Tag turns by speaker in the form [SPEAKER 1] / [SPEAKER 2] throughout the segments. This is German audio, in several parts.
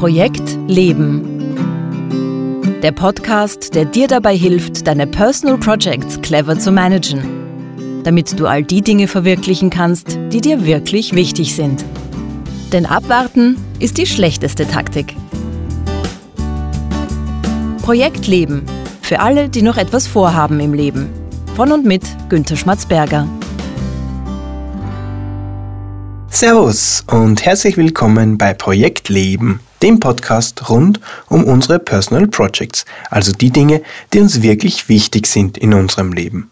[SPEAKER 1] Projekt Leben. Der Podcast, der dir dabei hilft, deine Personal Projects clever zu managen, damit du all die Dinge verwirklichen kannst, die dir wirklich wichtig sind. Denn abwarten ist die schlechteste Taktik. Projekt Leben. Für alle, die noch etwas vorhaben im Leben. Von und mit Günter Schmatzberger.
[SPEAKER 2] Servus und herzlich willkommen bei Projekt Leben, dem Podcast rund um unsere Personal Projects, also die Dinge, die uns wirklich wichtig sind in unserem Leben.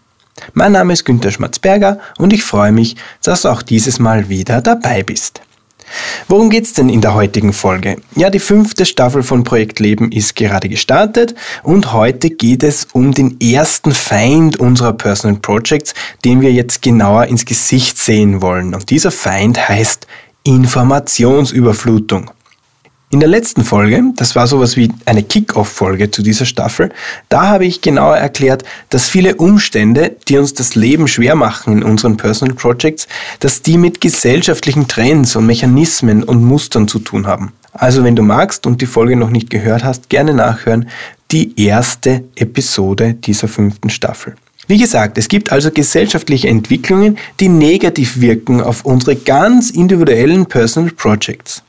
[SPEAKER 2] Mein Name ist Günter Schmatzberger und ich freue mich, dass du auch dieses Mal wieder dabei bist. Worum geht's denn in der heutigen Folge? Ja, die fünfte Staffel von Projekt Leben ist gerade gestartet und heute geht es um den ersten Feind unserer Personal Projects, den wir jetzt genauer ins Gesicht sehen wollen. Und dieser Feind heißt Informationsüberflutung. In der letzten Folge, das war sowas wie eine Kick-Off-Folge zu dieser Staffel, da habe ich genauer erklärt, dass viele Umstände, die uns das Leben schwer machen in unseren Personal Projects, dass die mit gesellschaftlichen Trends und Mechanismen und Mustern zu tun haben. Also wenn du magst und die Folge noch nicht gehört hast, gerne nachhören, die erste Episode dieser fünften Staffel. Wie gesagt, es gibt also gesellschaftliche Entwicklungen, die negativ wirken auf unsere ganz individuellen Personal Projects.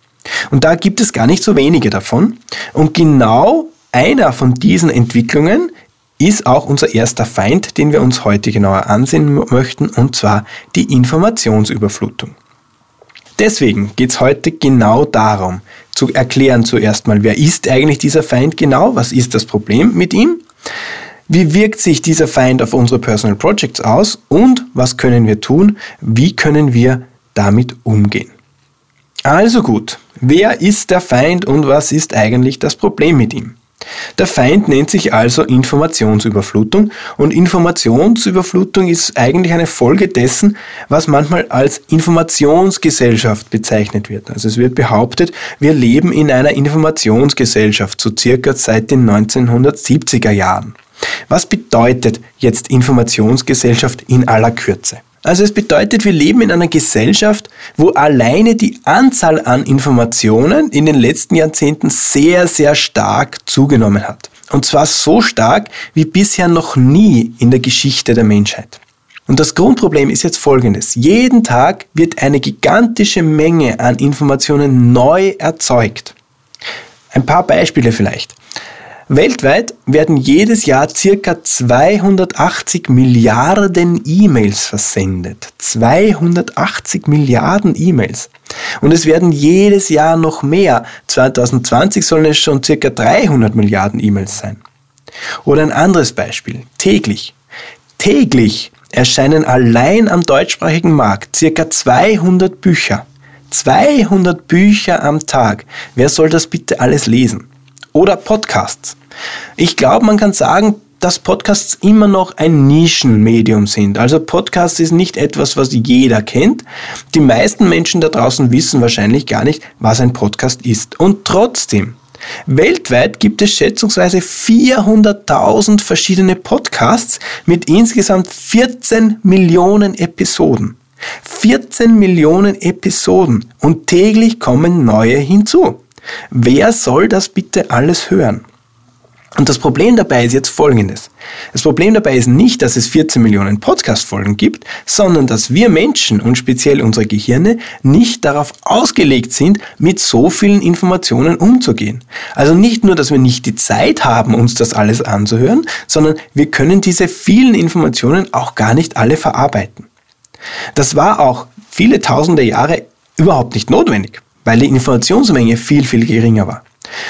[SPEAKER 2] Und da gibt es gar nicht so wenige davon. Und genau einer von diesen Entwicklungen ist auch unser erster Feind, den wir uns heute genauer ansehen möchten, und zwar die Informationsüberflutung. Deswegen geht es heute genau darum, zu erklären zuerst mal, wer ist eigentlich dieser Feind genau, was ist das Problem mit ihm, wie wirkt sich dieser Feind auf unsere Personal Projects aus und was können wir tun, wie können wir damit umgehen. Also gut, wer ist der Feind und was ist eigentlich das Problem mit ihm? Der Feind nennt sich also Informationsüberflutung und Informationsüberflutung ist eigentlich eine Folge dessen, was manchmal als Informationsgesellschaft bezeichnet wird. Also es wird behauptet, wir leben in einer Informationsgesellschaft, so circa seit den 1970er Jahren. Was bedeutet jetzt Informationsgesellschaft in aller Kürze? Also es bedeutet, wir leben in einer Gesellschaft, wo alleine die Anzahl an Informationen in den letzten Jahrzehnten sehr, sehr stark zugenommen hat. Und zwar so stark wie bisher noch nie in der Geschichte der Menschheit. Und das Grundproblem ist jetzt folgendes. Jeden Tag wird eine gigantische Menge an Informationen neu erzeugt. Ein paar Beispiele vielleicht. Weltweit werden jedes Jahr circa 280 Milliarden E-Mails versendet. 280 Milliarden E-Mails. Und es werden jedes Jahr noch mehr. 2020 sollen es schon circa 300 Milliarden E-Mails sein. Oder ein anderes Beispiel. Täglich. Täglich erscheinen allein am deutschsprachigen Markt circa 200 Bücher. 200 Bücher am Tag. Wer soll das bitte alles lesen? Oder Podcasts. Ich glaube, man kann sagen, dass Podcasts immer noch ein Nischenmedium sind. Also Podcasts ist nicht etwas, was jeder kennt. Die meisten Menschen da draußen wissen wahrscheinlich gar nicht, was ein Podcast ist. Und trotzdem, weltweit gibt es schätzungsweise 400.000 verschiedene Podcasts mit insgesamt 14 Millionen Episoden. 14 Millionen Episoden und täglich kommen neue hinzu. Wer soll das bitte alles hören? Und das Problem dabei ist jetzt folgendes. Das Problem dabei ist nicht, dass es 14 Millionen Podcast-Folgen gibt, sondern dass wir Menschen und speziell unsere Gehirne nicht darauf ausgelegt sind, mit so vielen Informationen umzugehen. Also nicht nur, dass wir nicht die Zeit haben, uns das alles anzuhören, sondern wir können diese vielen Informationen auch gar nicht alle verarbeiten. Das war auch viele tausende Jahre überhaupt nicht notwendig, weil die Informationsmenge viel, viel geringer war.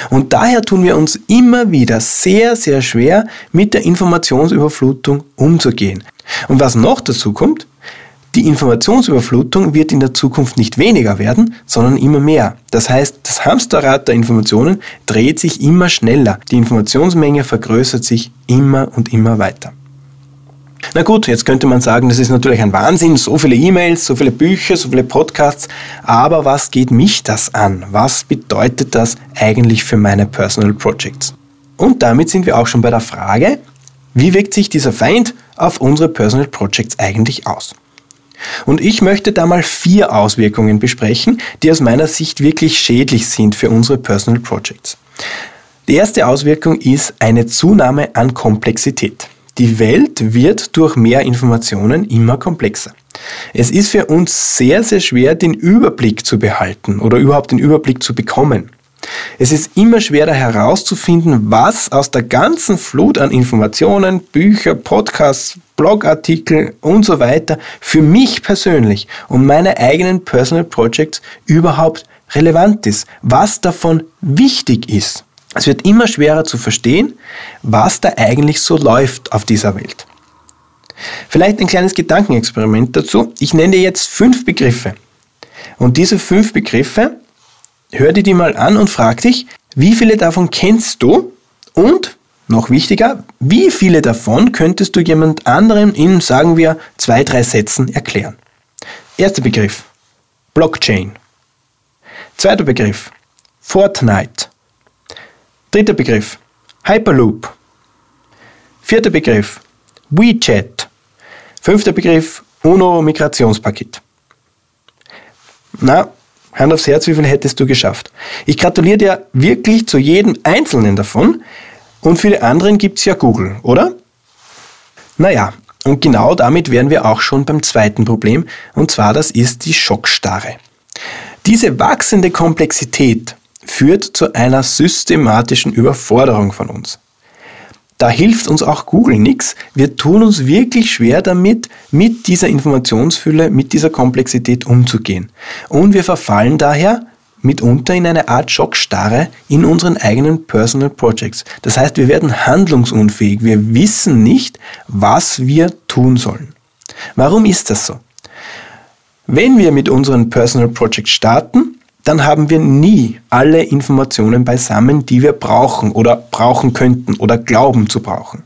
[SPEAKER 2] Und daher tun wir uns immer wieder sehr, sehr schwer, mit der Informationsüberflutung umzugehen. Und was noch dazu kommt, die Informationsüberflutung wird in der Zukunft nicht weniger werden, sondern immer mehr. Das heißt, das Hamsterrad der Informationen dreht sich immer schneller. Die Informationsmenge vergrößert sich immer und immer weiter. Na gut, jetzt könnte man sagen, das ist natürlich ein Wahnsinn, so viele E-Mails, so viele Bücher, so viele Podcasts, aber was geht mich das an? Was bedeutet das eigentlich für meine Personal Projects? Und damit sind wir auch schon bei der Frage, wie wirkt sich dieser Feind auf unsere Personal Projects eigentlich aus? Und ich möchte da mal vier Auswirkungen besprechen, die aus meiner Sicht wirklich schädlich sind für unsere Personal Projects. Die erste Auswirkung ist eine Zunahme an Komplexität. Die Welt wird durch mehr Informationen immer komplexer. Es ist für uns sehr, sehr schwer, den Überblick zu behalten oder überhaupt den Überblick zu bekommen. Es ist immer schwerer herauszufinden, was aus der ganzen Flut an Informationen, Bücher, Podcasts, Blogartikel und so weiter für mich persönlich und meine eigenen Personal Projects überhaupt relevant ist, was davon wichtig ist. Es wird immer schwerer zu verstehen, was da eigentlich so läuft auf dieser Welt. Vielleicht ein kleines Gedankenexperiment dazu. Ich nenne dir jetzt fünf Begriffe. Und diese fünf Begriffe hör dir die mal an und frag dich, wie viele davon kennst du und noch wichtiger, wie viele davon könntest du jemand anderem in, sagen wir, zwei, drei Sätzen erklären? Erster Begriff, Blockchain. Zweiter Begriff, Fortnite. Dritter Begriff, Hyperloop. Vierter Begriff, WeChat. Fünfter Begriff, UNO-Migrationspaket. Na, Hand aufs Herz, wie viel hättest du geschafft? Ich gratuliere dir wirklich zu jedem einzelnen davon. Und für die anderen gibt es ja Google, oder? Naja, und genau damit wären wir auch schon beim zweiten Problem, und zwar das ist die Schockstarre. Diese wachsende Komplexität führt zu einer systematischen Überforderung von uns. Da hilft uns auch Google nichts. Wir tun uns wirklich schwer damit, mit dieser Informationsfülle, mit dieser Komplexität umzugehen. Und wir verfallen daher mitunter in eine Art Schockstarre in unseren eigenen Personal Projects. Das heißt, wir werden handlungsunfähig. Wir wissen nicht, was wir tun sollen. Warum ist das so? Wenn wir mit unseren Personal Projects starten, dann haben wir nie alle Informationen beisammen, die wir brauchen oder brauchen könnten oder glauben zu brauchen.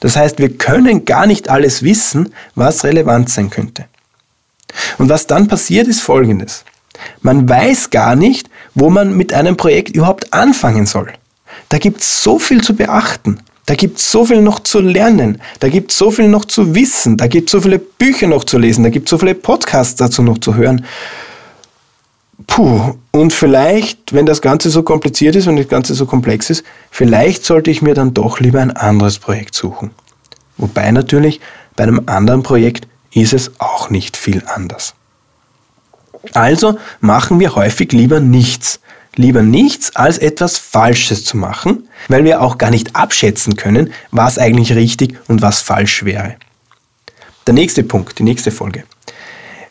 [SPEAKER 2] Das heißt, wir können gar nicht alles wissen, was relevant sein könnte. Und was dann passiert, ist Folgendes. Man weiß gar nicht, wo man mit einem Projekt überhaupt anfangen soll. Da gibt es so viel zu beachten. Da gibt es so viel noch zu lernen. Da gibt es so viel noch zu wissen. Da gibt es so viele Bücher noch zu lesen. Da gibt es so viele Podcasts dazu noch zu hören. Puh, und vielleicht, wenn das Ganze so kompliziert ist, wenn das Ganze so komplex ist, vielleicht sollte ich mir dann doch lieber ein anderes Projekt suchen. Wobei natürlich bei einem anderen Projekt ist es auch nicht viel anders. Also machen wir häufig lieber nichts. Lieber nichts, als etwas Falsches zu machen, weil wir auch gar nicht abschätzen können, was eigentlich richtig und was falsch wäre. Der nächste Punkt, die nächste Folge.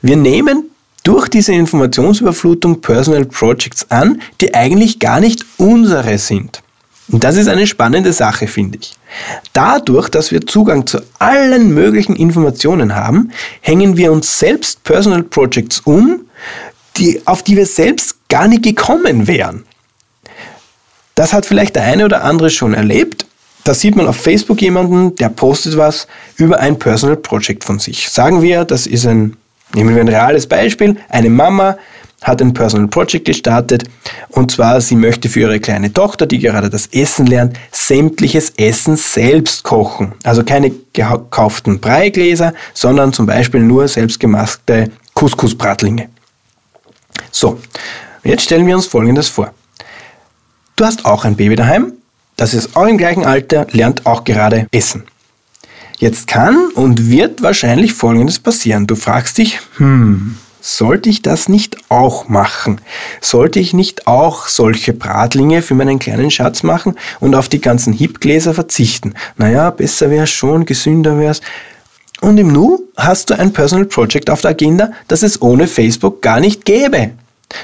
[SPEAKER 2] Wir nehmen durch diese Informationsüberflutung Personal Projects an, die eigentlich gar nicht unsere sind. Und das ist eine spannende Sache, finde ich. Dadurch, dass wir Zugang zu allen möglichen Informationen haben, hängen wir uns selbst Personal Projects um, die, auf die wir selbst gar nicht gekommen wären. Das hat vielleicht der eine oder andere schon erlebt. Da sieht man auf Facebook jemanden, der postet was über ein Personal Project von sich. Sagen wir, das ist ein Nehmen wir ein reales Beispiel. Eine Mama hat ein Personal Project gestartet und zwar sie möchte für ihre kleine Tochter, die gerade das Essen lernt, sämtliches Essen selbst kochen. Also keine gekauften Breigläser, sondern zum Beispiel nur selbstgemachte Couscous-Bratlinge. So, jetzt stellen wir uns Folgendes vor. Du hast auch ein Baby daheim, das ist auch im gleichen Alter, lernt auch gerade Essen. Jetzt kann und wird wahrscheinlich Folgendes passieren. Du fragst dich, hm, sollte ich das nicht auch machen? Sollte ich nicht auch solche Bratlinge für meinen kleinen Schatz machen und auf die ganzen Hipgläser verzichten? Naja, besser wäre schon, gesünder wäre es. Und im Nu hast du ein Personal Project auf der Agenda, das es ohne Facebook gar nicht gäbe.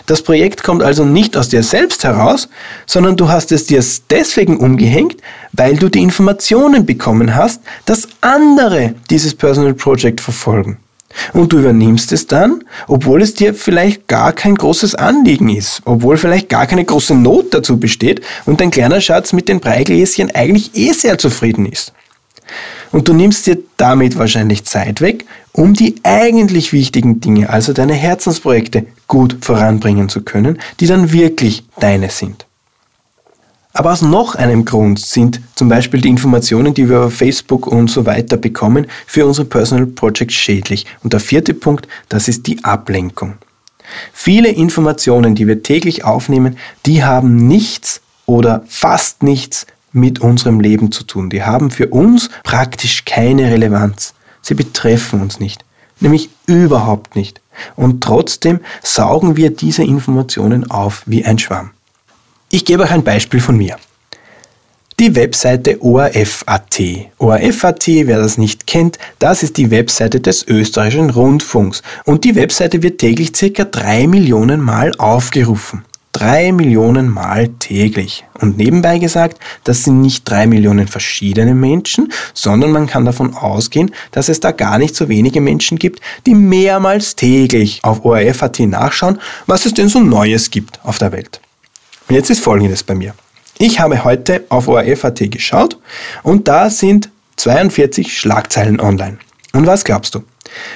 [SPEAKER 2] Das Projekt kommt also nicht aus dir selbst heraus, sondern du hast es dir deswegen umgehängt, weil du die Informationen bekommen hast, dass andere dieses Personal Project verfolgen. Und du übernimmst es dann, obwohl es dir vielleicht gar kein großes Anliegen ist, obwohl vielleicht gar keine große Not dazu besteht und dein kleiner Schatz mit den Breigläschen eigentlich eh sehr zufrieden ist. Und du nimmst dir damit wahrscheinlich Zeit weg, um die eigentlich wichtigen Dinge, also deine Herzensprojekte, gut voranbringen zu können, die dann wirklich deine sind. Aber aus noch einem Grund sind zum Beispiel die Informationen, die wir auf Facebook und so weiter bekommen, für unsere Personal Projects schädlich. Und der vierte Punkt, das ist die Ablenkung. Viele Informationen, die wir täglich aufnehmen, die haben nichts oder fast nichts mit unserem Leben zu tun. Die haben für uns praktisch keine Relevanz. Sie betreffen uns nicht, nämlich überhaupt nicht. Und trotzdem saugen wir diese Informationen auf wie ein Schwamm. Ich gebe euch ein Beispiel von mir. Die Webseite ORF.at. ORF.at, wer das nicht kennt, das ist die Webseite des österreichischen Rundfunks. Und die Webseite wird täglich circa drei Millionen Mal aufgerufen. Drei Millionen Mal täglich. Und nebenbei gesagt, das sind nicht drei Millionen verschiedene Menschen, sondern man kann davon ausgehen, dass es da gar nicht so wenige Menschen gibt, die mehrmals täglich auf ORF.at nachschauen, was es denn so Neues gibt auf der Welt. Und jetzt ist Folgendes bei mir. Ich habe heute auf ORF.at geschaut und da sind 42 Schlagzeilen online. Und was glaubst du?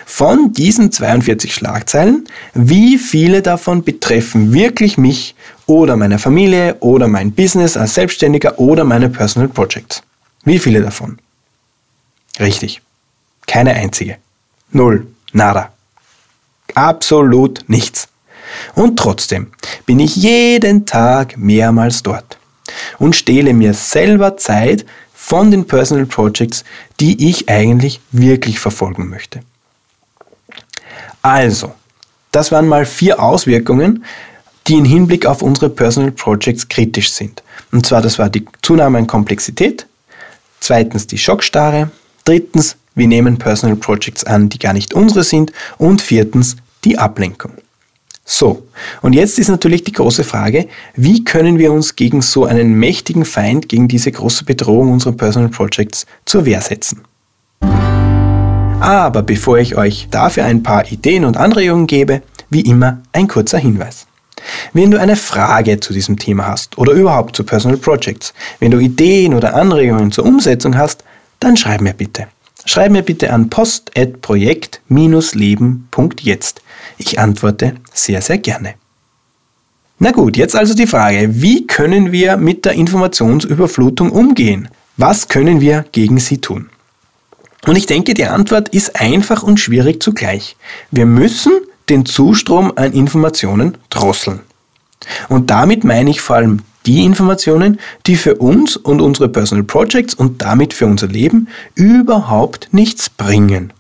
[SPEAKER 2] Von diesen 42 Schlagzeilen, wie viele davon betreffen wirklich mich oder meine Familie oder mein Business als Selbstständiger oder meine Personal Projects? Wie viele davon? Richtig. Keine einzige. Null. Nada. Absolut nichts. Und trotzdem bin ich jeden Tag mehrmals dort und stehle mir selber Zeit von den Personal Projects, die ich eigentlich wirklich verfolgen möchte. Also, das waren mal vier Auswirkungen, die im Hinblick auf unsere Personal Projects kritisch sind. Und zwar, das war die Zunahme an Komplexität, zweitens die Schockstarre, drittens, wir nehmen Personal Projects an, die gar nicht unsere sind und viertens die Ablenkung. So, und jetzt ist natürlich die große Frage, wie können wir uns gegen so einen mächtigen Feind, gegen diese große Bedrohung unserer Personal Projects zur Wehr setzen? Aber bevor ich euch dafür ein paar Ideen und Anregungen gebe, wie immer ein kurzer Hinweis. Wenn du eine Frage zu diesem Thema hast oder überhaupt zu Personal Projects, wenn du Ideen oder Anregungen zur Umsetzung hast, dann schreib mir bitte. Schreib mir bitte an post.projekt-leben.jetzt. Ich antworte sehr, sehr gerne. Na gut, jetzt also die Frage, wie können wir mit der Informationsüberflutung umgehen? Was können wir gegen sie tun? Und ich denke, die Antwort ist einfach und schwierig zugleich. Wir müssen den Zustrom an Informationen drosseln. Und damit meine ich vor allem die Informationen, die für uns und unsere Personal Projects und damit für unser Leben überhaupt nichts bringen.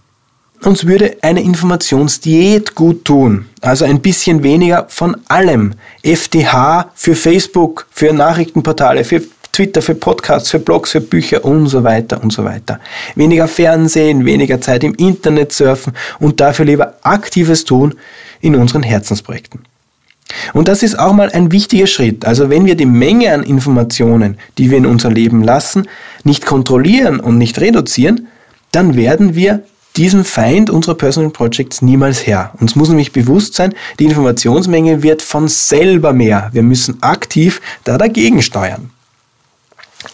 [SPEAKER 2] Uns würde eine Informationsdiät gut tun, also ein bisschen weniger von allem. FDH für Facebook, für Nachrichtenportale, für Twitter, für Podcasts, für Blogs, für Bücher und so weiter und so weiter. Weniger Fernsehen, weniger Zeit im Internet surfen und dafür lieber aktives tun in unseren Herzensprojekten. Und das ist auch mal ein wichtiger Schritt. Also wenn wir die Menge an Informationen, die wir in unser Leben lassen, nicht kontrollieren und nicht reduzieren, dann werden wir diesem Feind unserer Personal Projects niemals Herr. Uns muss nämlich bewusst sein, die Informationsmenge wird von selber mehr. Wir müssen aktiv da dagegen steuern.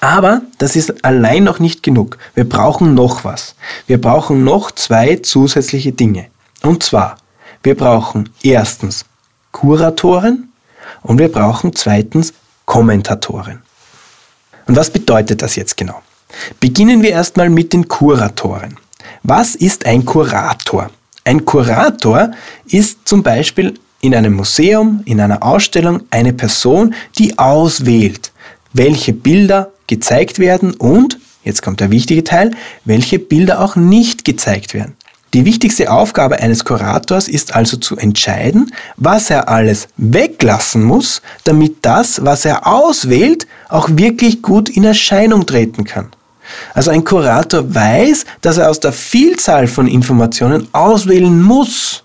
[SPEAKER 2] Aber das ist allein noch nicht genug. Wir brauchen noch was. Wir brauchen noch zwei zusätzliche Dinge. Und zwar, wir brauchen erstens Kuratoren und wir brauchen zweitens Kommentatoren. Und was bedeutet das jetzt genau? Beginnen wir erstmal mit den Kuratoren. Was ist ein Kurator? Ein Kurator ist zum Beispiel in einem Museum, in einer Ausstellung eine Person, die auswählt, welche Bilder gezeigt werden und, jetzt kommt der wichtige Teil, welche Bilder auch nicht gezeigt werden. Die wichtigste Aufgabe eines Kurators ist also zu entscheiden, was er alles weglassen muss, damit das, was er auswählt, auch wirklich gut in Erscheinung treten kann. Also ein Kurator weiß, dass er aus der Vielzahl von Informationen auswählen muss,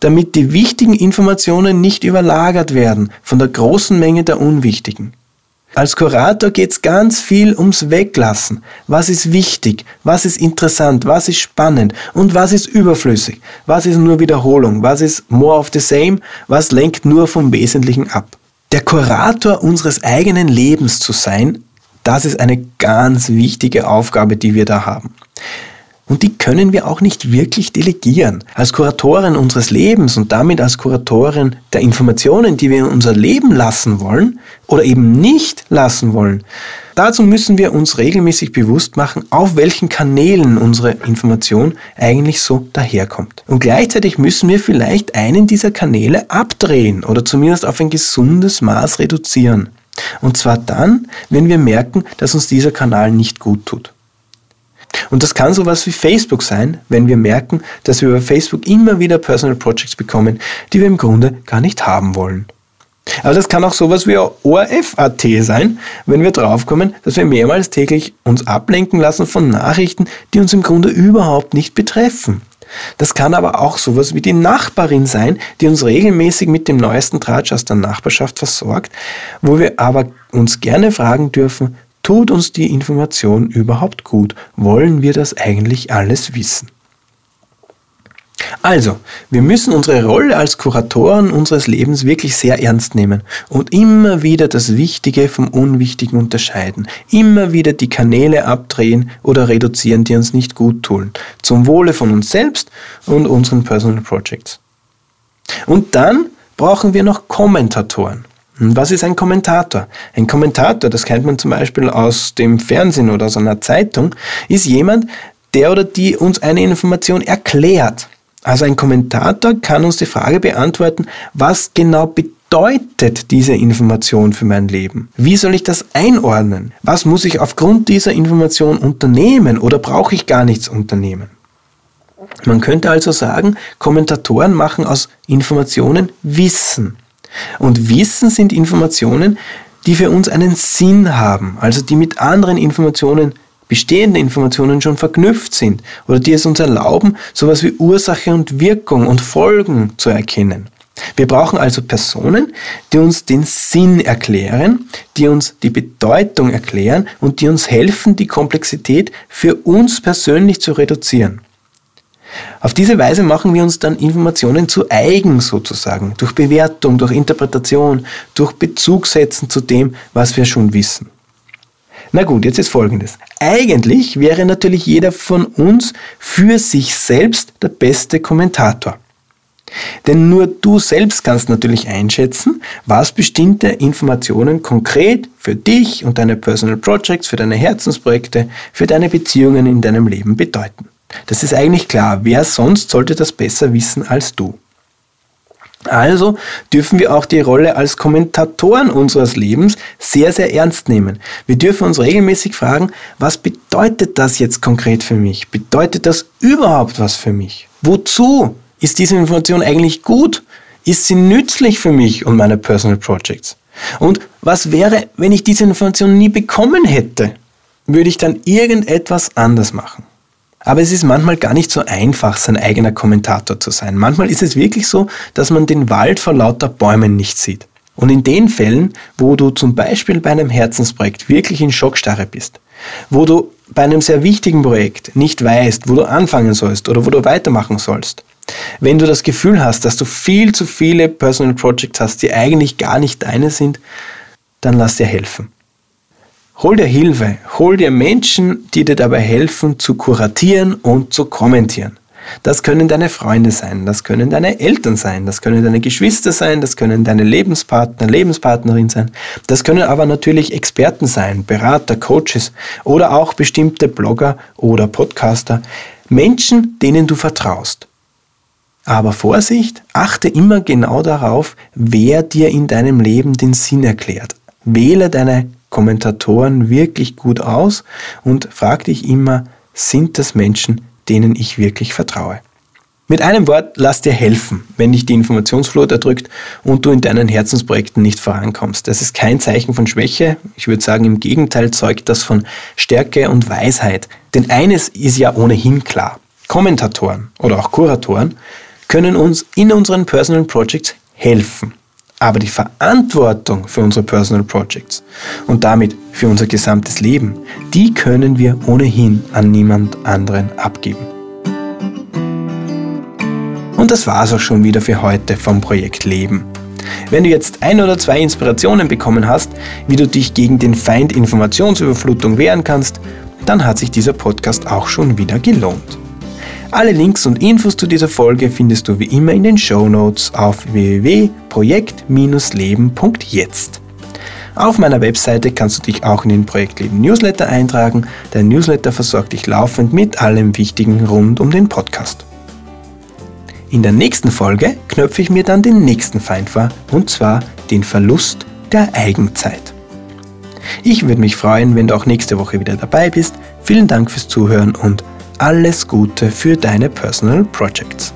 [SPEAKER 2] damit die wichtigen Informationen nicht überlagert werden von der großen Menge der unwichtigen. Als Kurator geht es ganz viel ums Weglassen. Was ist wichtig? Was ist interessant? Was ist spannend? Und was ist überflüssig? Was ist nur Wiederholung? Was ist more of the same? Was lenkt nur vom Wesentlichen ab? Der Kurator unseres eigenen Lebens zu sein, das ist eine ganz wichtige Aufgabe, die wir da haben. Und die können wir auch nicht wirklich delegieren. Als Kuratorin unseres Lebens und damit als Kuratorin der Informationen, die wir in unser Leben lassen wollen oder eben nicht lassen wollen, dazu müssen wir uns regelmäßig bewusst machen, auf welchen Kanälen unsere Information eigentlich so daherkommt. Und gleichzeitig müssen wir vielleicht einen dieser Kanäle abdrehen oder zumindest auf ein gesundes Maß reduzieren. Und zwar dann, wenn wir merken, dass uns dieser Kanal nicht gut tut. Und das kann sowas wie Facebook sein, wenn wir merken, dass wir über Facebook immer wieder Personal Projects bekommen, die wir im Grunde gar nicht haben wollen. Aber das kann auch sowas wie ORF.at sein, wenn wir draufkommen, dass wir mehrmals täglich uns ablenken lassen von Nachrichten, die uns im Grunde überhaupt nicht betreffen. Das kann aber auch sowas wie die Nachbarin sein, die uns regelmäßig mit dem neuesten Tratsch aus der Nachbarschaft versorgt, wo wir aber uns gerne fragen dürfen, tut uns die Information überhaupt gut? Wollen wir das eigentlich alles wissen? Also, wir müssen unsere Rolle als Kuratoren unseres Lebens wirklich sehr ernst nehmen und immer wieder das Wichtige vom Unwichtigen unterscheiden, immer wieder die Kanäle abdrehen oder reduzieren, die uns nicht gut tun, zum Wohle von uns selbst und unseren Personal Projects. Und dann brauchen wir noch Kommentatoren. Was ist ein Kommentator? Ein Kommentator, das kennt man zum Beispiel aus dem Fernsehen oder aus einer Zeitung, ist jemand, der oder die uns eine Information erklärt. Also ein Kommentator kann uns die Frage beantworten, was genau bedeutet diese Information für mein Leben? Wie soll ich das einordnen? Was muss ich aufgrund dieser Information unternehmen oder brauche ich gar nichts unternehmen? Man könnte also sagen, Kommentatoren machen aus Informationen Wissen. Und Wissen sind Informationen, die für uns einen Sinn haben, also die mit anderen Informationen bestehende Informationen schon verknüpft sind oder die es uns erlauben, sowas wie Ursache und Wirkung und Folgen zu erkennen. Wir brauchen also Personen, die uns den Sinn erklären, die uns die Bedeutung erklären und die uns helfen, die Komplexität für uns persönlich zu reduzieren. Auf diese Weise machen wir uns dann Informationen zu eigen sozusagen, durch Bewertung, durch Interpretation, durch Bezugsetzen zu dem, was wir schon wissen. Na gut, jetzt ist Folgendes. Eigentlich wäre natürlich jeder von uns für sich selbst der beste Kommentator. Denn nur du selbst kannst natürlich einschätzen, was bestimmte Informationen konkret für dich und deine Personal Projects, für deine Herzensprojekte, für deine Beziehungen in deinem Leben bedeuten. Das ist eigentlich klar. Wer sonst sollte das besser wissen als du? Also dürfen wir auch die Rolle als Kommentatoren unseres Lebens sehr, sehr ernst nehmen. Wir dürfen uns regelmäßig fragen, was bedeutet das jetzt konkret für mich? Bedeutet das überhaupt was für mich? Wozu ist diese Information eigentlich gut? Ist sie nützlich für mich und meine Personal Projects? Und was wäre, wenn ich diese Information nie bekommen hätte? Würde ich dann irgendetwas anders machen? Aber es ist manchmal gar nicht so einfach, sein eigener Kommentator zu sein. Manchmal ist es wirklich so, dass man den Wald vor lauter Bäumen nicht sieht. Und in den Fällen, wo du zum Beispiel bei einem Herzensprojekt wirklich in Schockstarre bist, wo du bei einem sehr wichtigen Projekt nicht weißt, wo du anfangen sollst oder wo du weitermachen sollst, wenn du das Gefühl hast, dass du viel zu viele Personal Projects hast, die eigentlich gar nicht deine sind, dann lass dir helfen. Hol dir Hilfe, hol dir Menschen, die dir dabei helfen, zu kuratieren und zu kommentieren. Das können deine Freunde sein, das können deine Eltern sein, das können deine Geschwister sein, das können deine Lebenspartner, Lebenspartnerin sein. Das können aber natürlich Experten sein, Berater, Coaches oder auch bestimmte Blogger oder Podcaster. Menschen, denen du vertraust. Aber Vorsicht, achte immer genau darauf, wer dir in deinem Leben den Sinn erklärt. Wähle deine Kommentatoren wirklich gut aus und frag dich immer, sind das Menschen, denen ich wirklich vertraue? Mit einem Wort, lass dir helfen, wenn dich die Informationsflut erdrückt und du in deinen Herzensprojekten nicht vorankommst. Das ist kein Zeichen von Schwäche. Ich würde sagen, im Gegenteil zeugt das von Stärke und Weisheit. Denn eines ist ja ohnehin klar. Kommentatoren oder auch Kuratoren können uns in unseren Personal Projects helfen. Aber die Verantwortung für unsere Personal Projects und damit für unser gesamtes Leben, die können wir ohnehin an niemand anderen abgeben. Und das war's auch schon wieder für heute vom Projekt Leben. Wenn du jetzt ein oder zwei Inspirationen bekommen hast, wie du dich gegen den Feind Informationsüberflutung wehren kannst, dann hat sich dieser Podcast auch schon wieder gelohnt. Alle Links und Infos zu dieser Folge findest du wie immer in den Show Notes auf www.projekt-leben.jetzt. Auf meiner Webseite kannst du dich auch in den Projektleben Newsletter eintragen. Der Newsletter versorgt dich laufend mit allem Wichtigen rund um den Podcast. In der nächsten Folge knöpfe ich mir dann den nächsten Feind vor, und zwar den Verlust der Eigenzeit. Ich würde mich freuen, wenn du auch nächste Woche wieder dabei bist. Vielen Dank fürs Zuhören und alles Gute für deine Personal Projects.